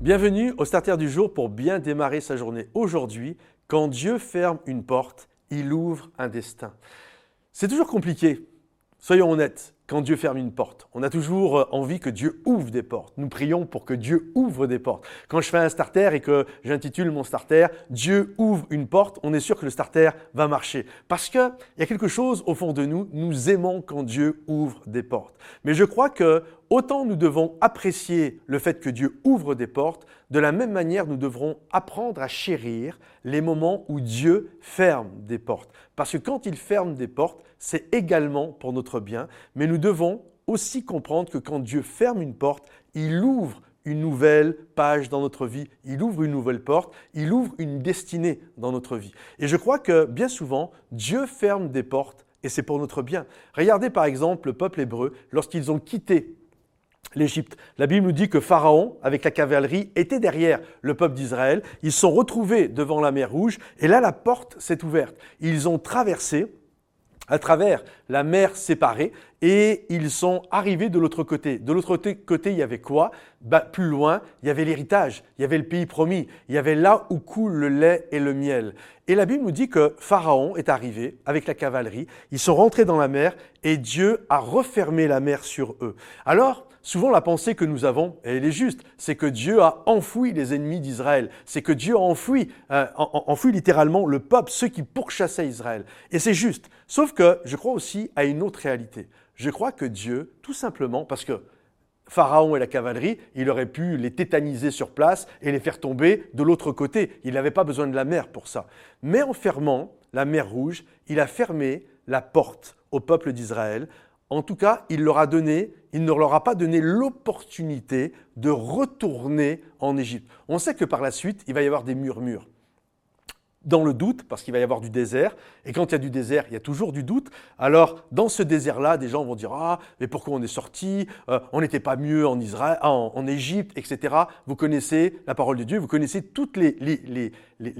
Bienvenue au Starter du jour pour bien démarrer sa journée. Aujourd'hui, quand Dieu ferme une porte, il ouvre un destin. C'est toujours compliqué, soyons honnêtes quand Dieu ferme une porte. On a toujours euh, envie que Dieu ouvre des portes. Nous prions pour que Dieu ouvre des portes. Quand je fais un starter et que j'intitule mon starter Dieu ouvre une porte, on est sûr que le starter va marcher. Parce qu'il y a quelque chose au fond de nous, nous aimons quand Dieu ouvre des portes. Mais je crois que autant nous devons apprécier le fait que Dieu ouvre des portes, de la même manière nous devrons apprendre à chérir les moments où Dieu ferme des portes. Parce que quand il ferme des portes, c'est également pour notre bien, mais nous devons aussi comprendre que quand Dieu ferme une porte, il ouvre une nouvelle page dans notre vie, il ouvre une nouvelle porte, il ouvre une destinée dans notre vie. Et je crois que bien souvent, Dieu ferme des portes et c'est pour notre bien. Regardez par exemple le peuple hébreu lorsqu'ils ont quitté l'Égypte. La Bible nous dit que Pharaon, avec la cavalerie, était derrière le peuple d'Israël. Ils sont retrouvés devant la mer Rouge et là la porte s'est ouverte. Ils ont traversé à travers la mer séparée et ils sont arrivés de l'autre côté. De l'autre côté, il y avait quoi? Bah, Plus loin, il y avait l'héritage, il y avait le pays promis, il y avait là où coule le lait et le miel. Et la Bible nous dit que Pharaon est arrivé avec la cavalerie, ils sont rentrés dans la mer et Dieu a refermé la mer sur eux. Alors, souvent la pensée que nous avons, et elle est juste, c'est que Dieu a enfoui les ennemis d'Israël, c'est que Dieu a enfoui, euh, enfoui littéralement le peuple, ceux qui pourchassaient Israël. Et c'est juste. Sauf que je crois aussi à une autre réalité. Je crois que Dieu, tout simplement, parce que Pharaon et la cavalerie, il aurait pu les tétaniser sur place et les faire tomber de l'autre côté. Il n'avait pas besoin de la mer pour ça. Mais en fermant la mer Rouge, il a fermé la porte au peuple d'Israël en tout cas, il leur a donné, il ne leur a pas donné l'opportunité de retourner en Égypte. On sait que par la suite, il va y avoir des murmures. Dans le doute, parce qu'il va y avoir du désert, et quand il y a du désert, il y a toujours du doute. Alors, dans ce désert-là, des gens vont dire Ah, mais pourquoi on est sorti euh, On n'était pas mieux en Israël, en, Égypte, etc. Vous connaissez la parole de Dieu, vous connaissez toutes les,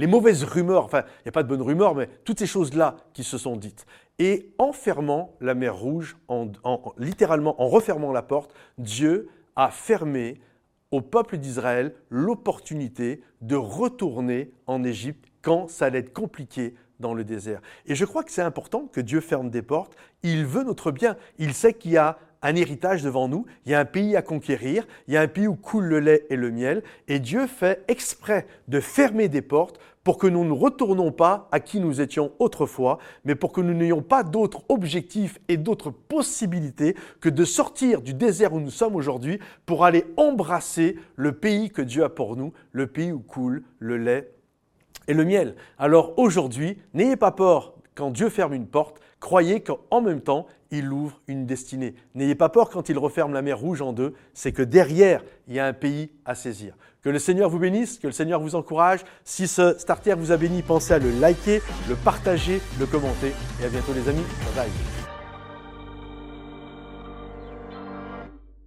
mauvaises rumeurs, enfin, il n'y a pas de bonnes rumeurs, mais toutes ces choses-là qui se sont dites. Et en fermant la mer Rouge, en, littéralement en refermant la porte, Dieu a fermé au peuple d'Israël l'opportunité de retourner en Égypte quand ça allait être compliqué dans le désert. Et je crois que c'est important que Dieu ferme des portes. Il veut notre bien. Il sait qu'il y a un héritage devant nous, il y a un pays à conquérir, il y a un pays où coule le lait et le miel, et Dieu fait exprès de fermer des portes pour que nous ne retournons pas à qui nous étions autrefois, mais pour que nous n'ayons pas d'autres objectifs et d'autres possibilités que de sortir du désert où nous sommes aujourd'hui pour aller embrasser le pays que Dieu a pour nous, le pays où coule le lait et le miel. Alors aujourd'hui, n'ayez pas peur quand Dieu ferme une porte, croyez qu'en même temps, il ouvre une destinée. N'ayez pas peur quand il referme la mer rouge en deux, c'est que derrière, il y a un pays à saisir. Que le Seigneur vous bénisse, que le Seigneur vous encourage. Si ce starter vous a béni, pensez à le liker, le partager, le commenter. Et à bientôt les amis. Bye bye.